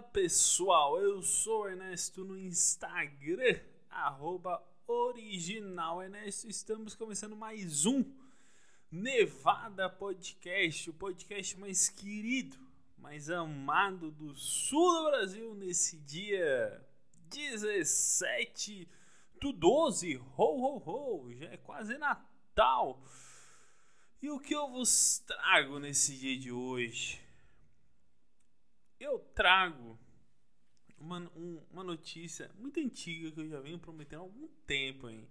Fala pessoal, eu sou Ernesto no Instagram, arroba original Ernesto. Estamos começando mais um Nevada Podcast, o podcast mais querido, mais amado do sul do Brasil nesse dia 17 do 12. Ho, ho, ho! Já é quase Natal. E o que eu vos trago nesse dia de hoje? Eu trago uma, um, uma notícia muito antiga que eu já venho prometendo há algum tempo, hein?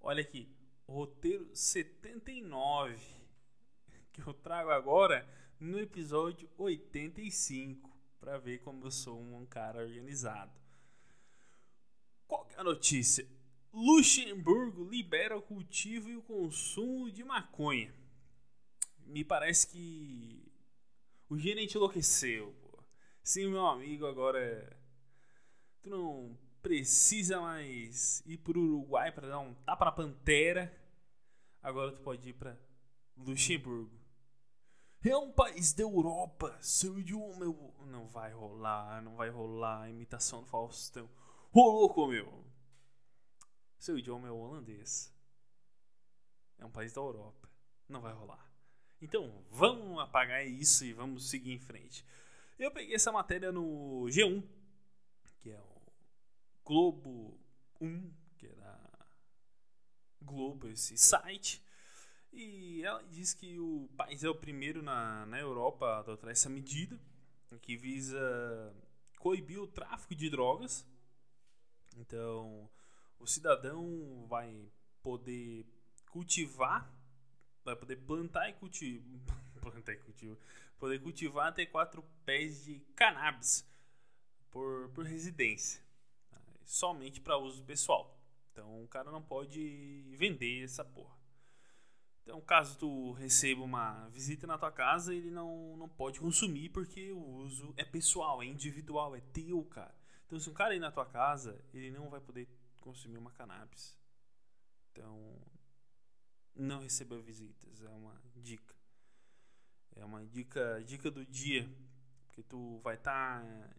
Olha aqui, roteiro 79 que eu trago agora no episódio 85 para ver como eu sou um cara organizado. Qual é a notícia? Luxemburgo libera o cultivo e o consumo de maconha. Me parece que o gerente enlouqueceu. Sim, meu amigo, agora tu não precisa mais ir pro Uruguai para dar um tapa na pantera. Agora tu pode ir para Luxemburgo. É um país da Europa, seu idioma meu. Não vai rolar, não vai rolar imitação do Faustão. Ô louco, meu! Seu idioma é o holandês. É um país da Europa. Não vai rolar. Então vamos apagar isso e vamos seguir em frente. Eu peguei essa matéria no G1, que é o Globo 1, que da Globo, esse site. E ela diz que o país é o primeiro na, na Europa a adotar essa medida, que visa coibir o tráfico de drogas. Então, o cidadão vai poder cultivar, vai poder plantar e cultivar, e poder cultivar até quatro pés de cannabis por, por residência, tá? somente para uso pessoal. Então o cara não pode vender essa porra. Então, caso tu receba uma visita na tua casa, ele não, não pode consumir porque o uso é pessoal, é individual, é teu, cara. Então, se um cara ir na tua casa, ele não vai poder consumir uma cannabis. Então, não receba visitas, é uma dica. É uma dica, dica do dia. Porque tu vai estar tá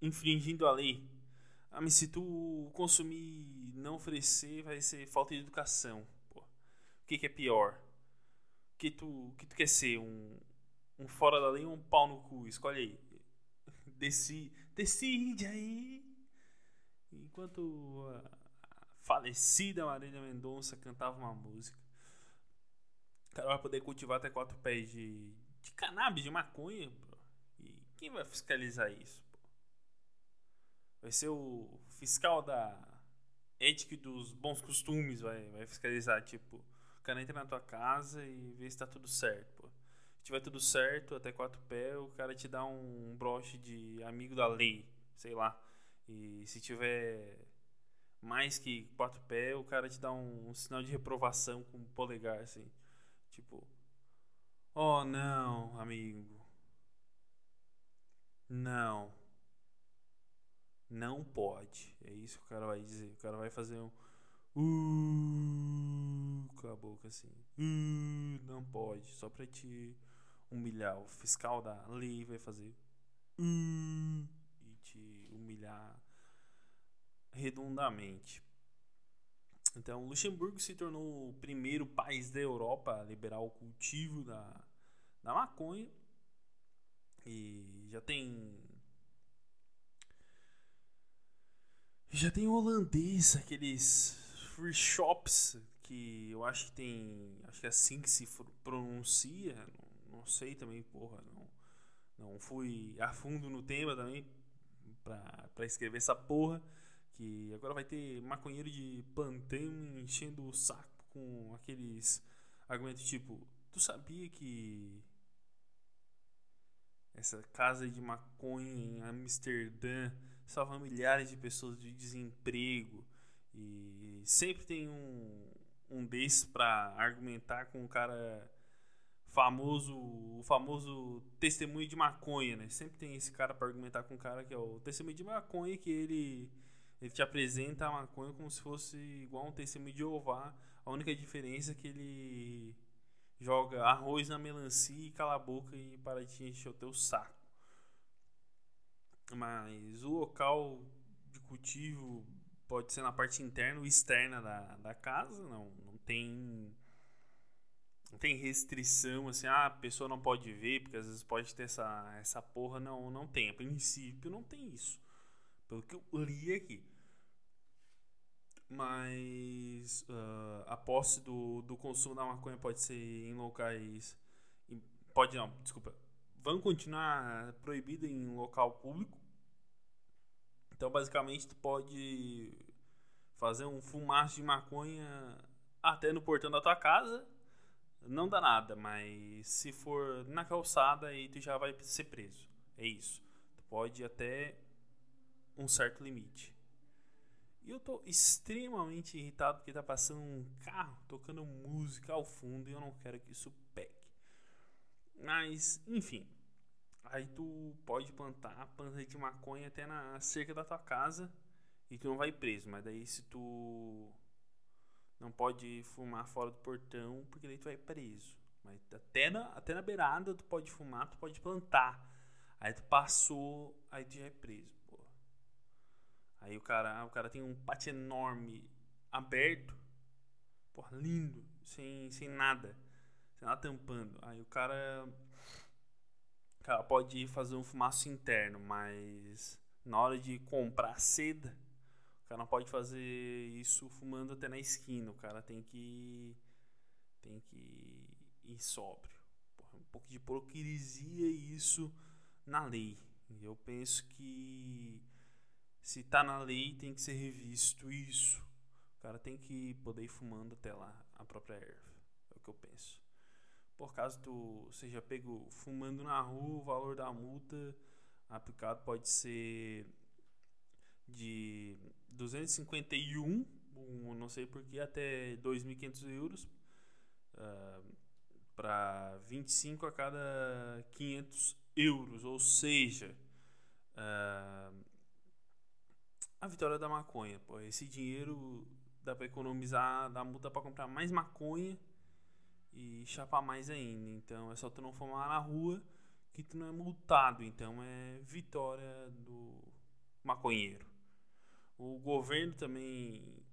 infringindo a lei. Ah, mas se tu consumir não oferecer, vai ser falta de educação. Pô. O que, que é pior? Que tu, que tu quer ser? Um, um fora da lei ou um pau no cu? Escolhe aí. Deci, decide aí. Enquanto a falecida Marília Mendonça cantava uma música. O cara vai poder cultivar até quatro pés de, de cannabis, de maconha, bro. E quem vai fiscalizar isso? Vai ser o fiscal da ética dos bons costumes, vai, vai fiscalizar, tipo, o cara entra na tua casa e vê se tá tudo certo, pô. Se tiver tudo certo, até quatro pés, o cara te dá um broche de amigo da lei, sei lá. E se tiver mais que quatro pés, o cara te dá um, um sinal de reprovação com o polegar, assim. Tipo, Oh, não, amigo. Não. Não pode. É isso que o cara vai dizer. O cara vai fazer um. Uh, com a boca assim. Uh, não pode. Só pra te humilhar. O fiscal da lei vai fazer. Uh, e te humilhar redondamente. Então, Luxemburgo se tornou o primeiro país da Europa a liberar o cultivo da, da maconha. E já tem. Já tem holandês, aqueles free shops que eu acho que tem. Acho que é assim que se pronuncia. Não, não sei também, porra. Não, não fui a fundo no tema também pra, escrever essa porra. Que agora vai ter maconheiro de plantão enchendo o saco com aqueles argumentos tipo: Tu sabia que essa casa de maconha em Amsterdã salva milhares de pessoas de desemprego e sempre tem um, um desses para argumentar com um cara famoso, o famoso testemunho de maconha, né? Sempre tem esse cara para argumentar com um cara que é o testemunho de maconha que ele ele te apresenta a maconha como se fosse igual um testemunho de Jeová. A única diferença é que ele joga arroz na melancia e cala a boca e para de encher o teu saco. mas o local de cultivo pode ser na parte interna ou externa da, da casa, não, não tem não tem restrição assim, ah, a pessoa não pode ver, porque às vezes pode ter essa, essa porra, não, não tem, a princípio não tem isso, pelo que eu li aqui. Mas uh, a posse do, do consumo da maconha pode ser em locais. Pode não, desculpa. Vão continuar proibida em local público. Então, basicamente, tu pode fazer um fumaço de maconha até no portão da tua casa. Não dá nada, mas se for na calçada, aí tu já vai ser preso. É isso. Tu pode ir até um certo limite. E eu tô extremamente irritado porque tá passando um carro tocando música ao fundo e eu não quero que isso pegue. Mas, enfim. Aí tu pode plantar planta de maconha até na cerca da tua casa e tu não vai preso. Mas daí se tu não pode fumar fora do portão, porque daí tu vai preso. Mas até na, até na beirada tu pode fumar, tu pode plantar. Aí tu passou, aí tu já é preso. Aí o cara, o cara tem um pátio enorme, aberto, porra, lindo, sem, sem nada, sem nada tampando. Aí o cara, o cara pode fazer um fumaço interno, mas na hora de comprar seda, o cara não pode fazer isso fumando até na esquina. O cara tem que tem que ir sóbrio. Porra, um pouco de hipocrisia isso na lei. Eu penso que se tá na lei, tem que ser revisto isso. O cara tem que poder ir fumando até lá a própria erva. É o que eu penso. Por caso tu seja pego fumando na rua, o valor da multa aplicado pode ser de 251, um, não sei porquê, até 2.500 euros, uh, para 25 a cada 500 euros. Ou seja, uh, a vitória da maconha. Pô, esse dinheiro dá para economizar, dá multa para comprar mais maconha e chapar mais ainda. Então é só tu não fumar na rua que tu não é multado. Então é vitória do maconheiro. O governo também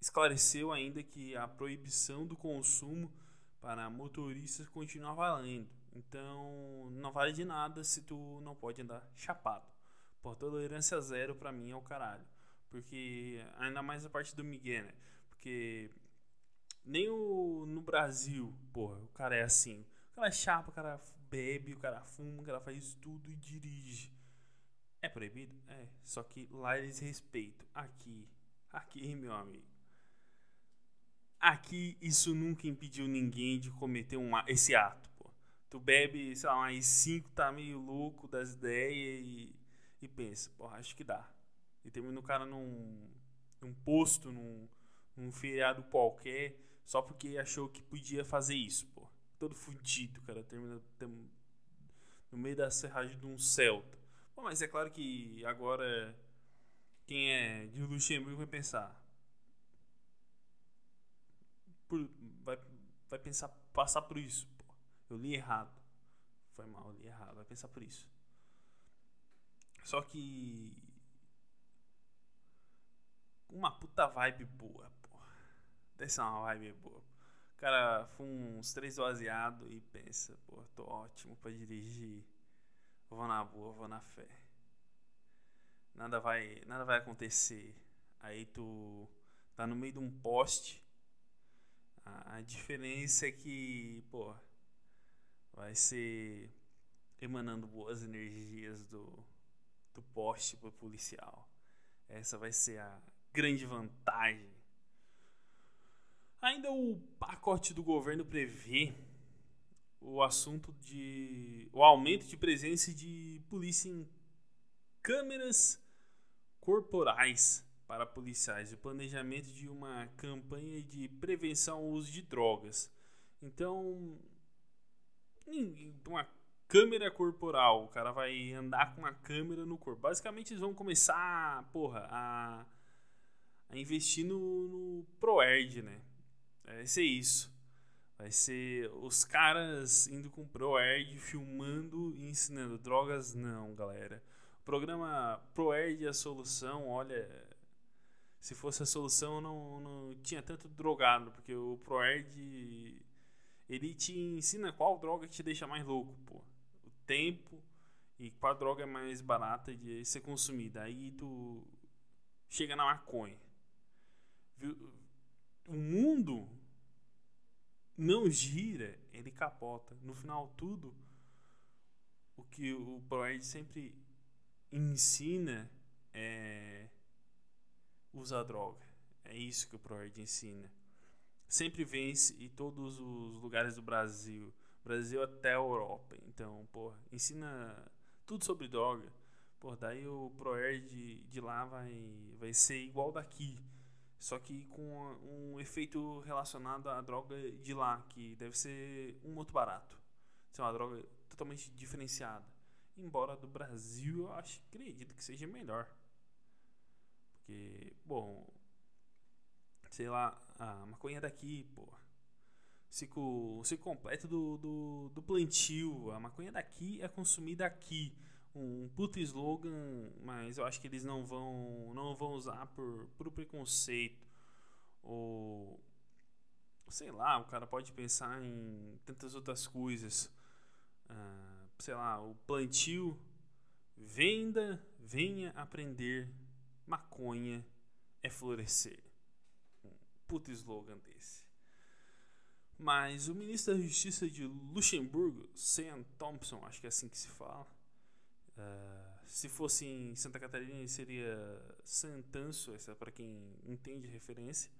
esclareceu ainda que a proibição do consumo para motoristas continua valendo. Então não vale de nada se tu não pode andar chapado. Pô, tolerância zero pra mim é o caralho. Porque, ainda mais a parte do Miguel, né? Porque nem o, no Brasil, porra, o cara é assim. O cara é chapa, o cara bebe, o cara fuma, o cara faz tudo e dirige. É proibido? É. Só que lá eles respeitam. Aqui, aqui, meu amigo. Aqui isso nunca impediu ninguém de cometer uma, esse ato, pô. Tu bebe, sei lá, mais cinco, tá meio louco das ideias e porra, acho que dá. E termina o cara num, num posto, num, num feriado qualquer, só porque achou que podia fazer isso, pô. Todo fudido, cara. Termina tem, no meio da serragem de um Celta. Mas é claro que agora quem é de Luxemburgo vai pensar. Por, vai, vai pensar, passar por isso, pô. Eu li errado. Foi mal, eu li errado. Vai pensar por isso. Só que. Uma puta vibe boa, porra. Deve ser uma vibe boa. O cara fuma uns três baseados e pensa, pô, tô ótimo pra dirigir. Vou na boa, vou na fé. Nada vai, nada vai acontecer. Aí tu tá no meio de um poste. A, a diferença é que, pô, vai ser emanando boas energias do do poste para policial. Essa vai ser a grande vantagem. Ainda o pacote do governo prevê o assunto de o aumento de presença de polícia em câmeras corporais para policiais o planejamento de uma campanha de prevenção ao uso de drogas. Então, uma câmera corporal. O cara vai andar com uma câmera no corpo. Basicamente, eles vão começar, porra, a, a investir no, no ProErd, né? Vai ser isso. Vai ser os caras indo com ProErd, filmando e ensinando. Drogas, não, galera. Programa ProErd a solução, olha, se fosse a solução não, não tinha tanto drogado, porque o ProErd ele te ensina qual droga te deixa mais louco, pô. Tempo e qual droga é mais barata de ser consumida. Aí tu chega na maconha. O mundo não gira, ele capota. No final tudo o que o ProErd sempre ensina é usar droga. É isso que o ProErd ensina. Sempre vence em todos os lugares do Brasil. Brasil até a Europa. Então, porra, ensina tudo sobre droga. Pô, daí o ProErd de, de lá vai, vai ser igual daqui. Só que com um efeito relacionado à droga de lá, que deve ser um muito barato. Ser uma droga totalmente diferenciada. Embora do Brasil eu acho, acredito que seja melhor. Porque, bom, sei lá, a maconha daqui, pô. Ciclo, ciclo completo do, do, do plantio. A maconha daqui é consumida aqui. Um puto slogan, mas eu acho que eles não vão, não vão usar por, por preconceito. Ou sei lá, o cara pode pensar em tantas outras coisas. Ah, sei lá, o plantio, venda, venha aprender, maconha é florescer. Um puto slogan desse. Mas o ministro da Justiça de Luxemburgo, Sam Thompson, acho que é assim que se fala. Uh, se fosse em Santa Catarina, seria Santanço, essa é para quem entende referência.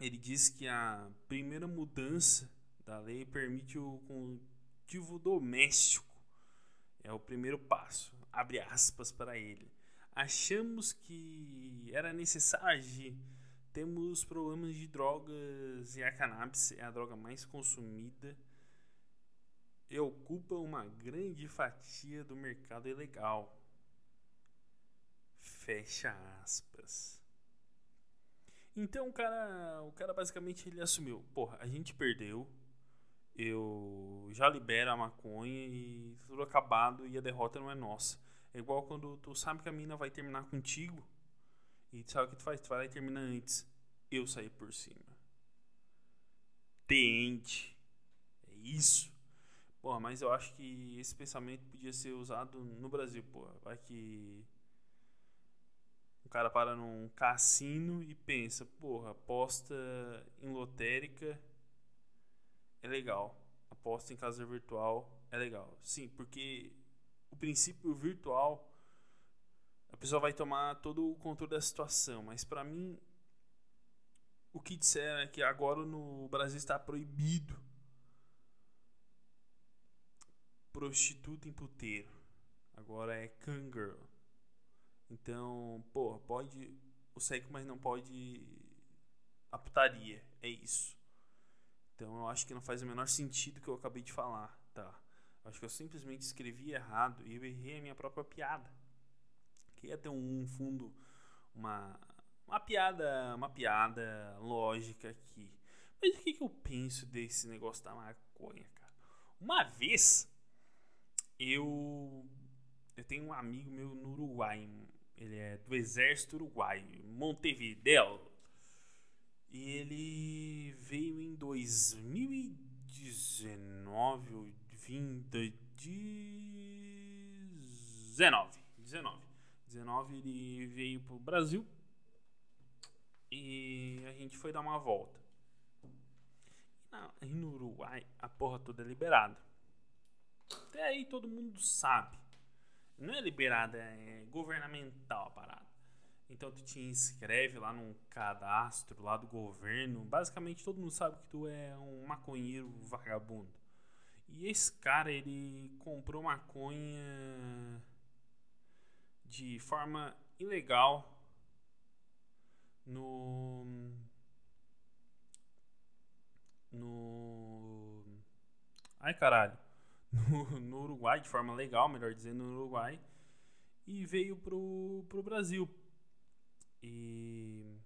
Ele diz que a primeira mudança da lei permite o cultivo doméstico. É o primeiro passo. Abre aspas para ele. Achamos que era necessário agir. Temos problemas de drogas e a cannabis é a droga mais consumida e ocupa uma grande fatia do mercado ilegal. Fecha aspas. Então o cara, o cara basicamente ele assumiu, porra, a gente perdeu, eu já libero a maconha e tudo acabado e a derrota não é nossa. É igual quando tu sabe que a mina vai terminar contigo e sabe o que tu faz? Tu vai lá e termina antes. Eu saí por cima. Tente. É isso. Porra, mas eu acho que esse pensamento podia ser usado no Brasil, porra. Vai que o cara para num cassino e pensa, porra, aposta em lotérica é legal. Aposta em casa virtual é legal. Sim, porque o princípio virtual pessoa vai tomar todo o controle da situação, mas para mim o que disseram é que agora no Brasil está proibido prostituta em puteiro. Agora é cangirl. Então, pô, pode o sexo, mas não pode a putaria. É isso. Então eu acho que não faz o menor sentido o que eu acabei de falar, tá? Acho que eu simplesmente escrevi errado e eu errei a minha própria piada. Que ia ter um fundo, uma, uma piada, uma piada lógica aqui. Mas o que, que eu penso desse negócio da maconha, cara? Uma vez eu eu tenho um amigo meu no Uruguai, ele é do exército uruguaio, Montevideo. E ele veio em 2019 ou 20 19. 19. 19 ele veio pro Brasil e a gente foi dar uma volta. E no Uruguai a porra toda é liberada. Até aí todo mundo sabe. Não é liberada, é governamental a parada. Então tu te inscreve lá num cadastro lá do governo. Basicamente todo mundo sabe que tu é um maconheiro vagabundo. E esse cara, ele comprou maconha de forma ilegal no no ai caralho no, no Uruguai de forma legal melhor dizendo no Uruguai e veio pro, pro Brasil e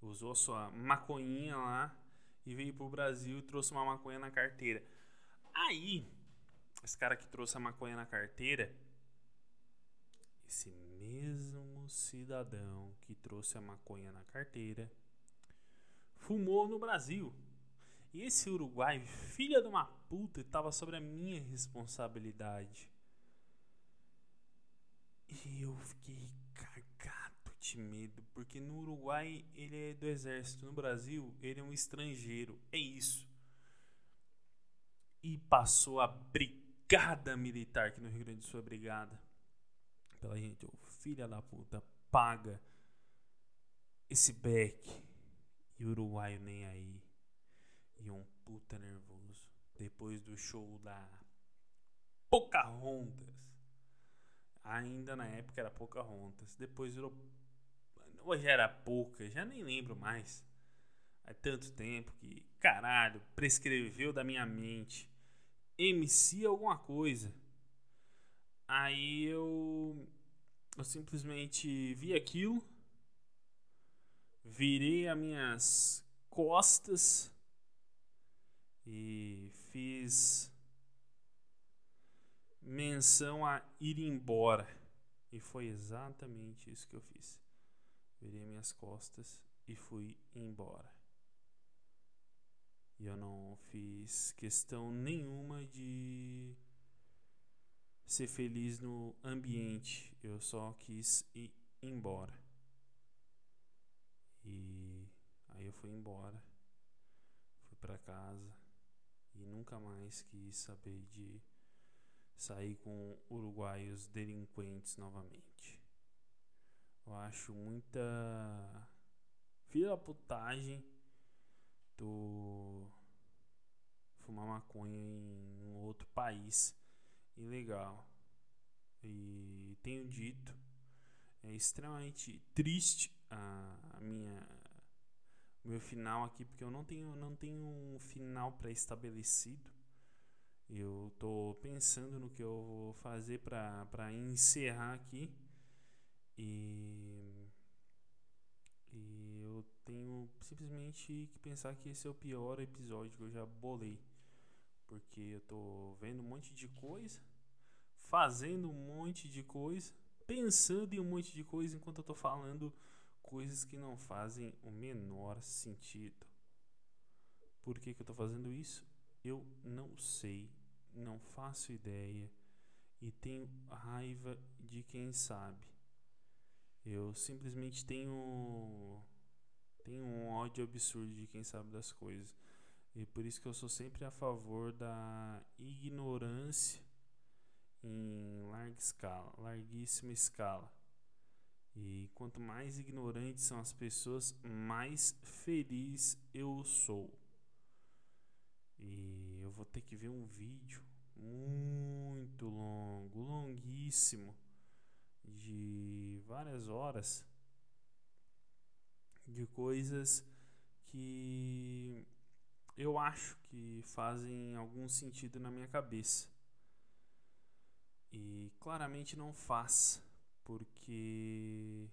usou sua maconhinha lá e veio pro Brasil e trouxe uma maconha na carteira. Aí esse cara que trouxe a maconha na carteira, esse mesmo cidadão que trouxe a maconha na carteira fumou no Brasil. E esse uruguai, filha de uma puta, estava sobre a minha responsabilidade. E eu fiquei cagado de medo, porque no Uruguai ele é do exército, no Brasil ele é um estrangeiro. É isso. E passou a brigada militar, que no Rio Grande do Sul é brigada. Pela gente, oh, filha da puta, paga esse beck. E o uruguaio nem aí. E um puta nervoso. Depois do show da Pocahontas. Ainda na época era Pocahontas. Depois virou. Hoje era pouca, já nem lembro mais. Há tanto tempo que, caralho, prescreveu da minha mente. MC alguma coisa. Aí eu. Eu simplesmente vi aquilo. Virei as minhas costas e fiz menção a ir embora. E foi exatamente isso que eu fiz. Virei minhas costas e fui embora. E eu não fiz questão nenhuma de ser feliz no ambiente. Eu só quis ir embora. E aí eu fui embora. Fui para casa e nunca mais quis saber de sair com uruguaios delinquentes novamente. Eu acho muita filha putagem do fumar maconha em um outro país ilegal. E tenho dito, é extremamente triste a, a minha meu final aqui porque eu não tenho não tenho um final pré-estabelecido. Eu tô pensando no que eu vou fazer para encerrar aqui e e eu tenho simplesmente que pensar que esse é o pior episódio que eu já bolei. Porque eu tô vendo um monte de coisa, fazendo um monte de coisa, pensando em um monte de coisa enquanto eu tô falando coisas que não fazem o menor sentido. Por que, que eu tô fazendo isso? Eu não sei, não faço ideia e tenho raiva de quem sabe. Eu simplesmente tenho tenho um ódio absurdo de quem sabe das coisas. E por isso que eu sou sempre a favor da ignorância em larga escala, larguíssima escala. E quanto mais ignorantes são as pessoas, mais feliz eu sou. E eu vou ter que ver um vídeo muito longo, longuíssimo, de várias horas, de coisas que eu acho que fazem algum sentido na minha cabeça. E claramente não faz, porque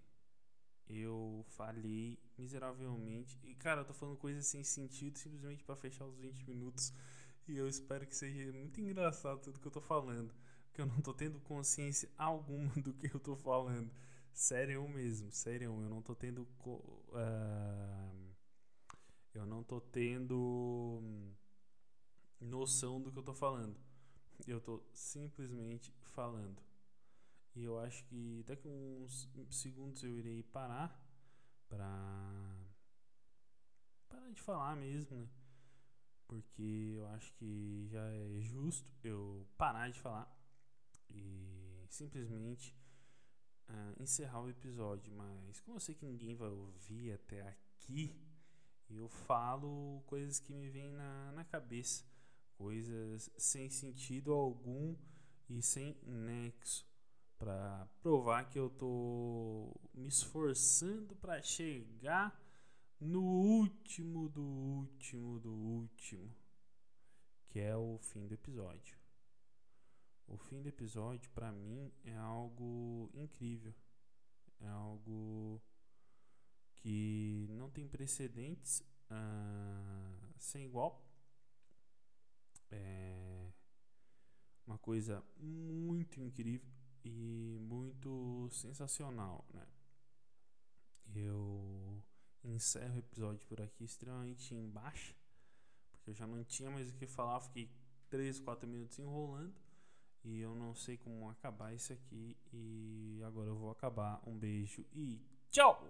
eu falhei miseravelmente. E cara, eu tô falando coisas sem sentido simplesmente para fechar os 20 minutos. E eu espero que seja muito engraçado tudo que eu tô falando. Porque eu não tô tendo consciência alguma do que eu tô falando. Sério mesmo, sério, eu não tô tendo. Uh eu não tô tendo noção do que eu tô falando. Eu tô simplesmente falando. E eu acho que daqui uns segundos eu irei parar pra parar de falar mesmo, né? Porque eu acho que já é justo eu parar de falar e simplesmente uh, encerrar o episódio. Mas como eu sei que ninguém vai ouvir até aqui, eu falo coisas que me vêm na, na cabeça, coisas sem sentido algum e sem nexo, para provar que eu tô me esforçando para chegar no último do último do último, que é o fim do episódio. O fim do episódio para mim é algo incrível, é algo que não tem precedentes uh, sem igual. É, uma coisa muito incrível e muito sensacional, né? Eu encerro o episódio por aqui extremamente embaixo, porque eu já não tinha mais o que falar, fiquei 3, 4 minutos enrolando e eu não sei como acabar isso aqui e agora eu vou acabar. Um beijo e tchau!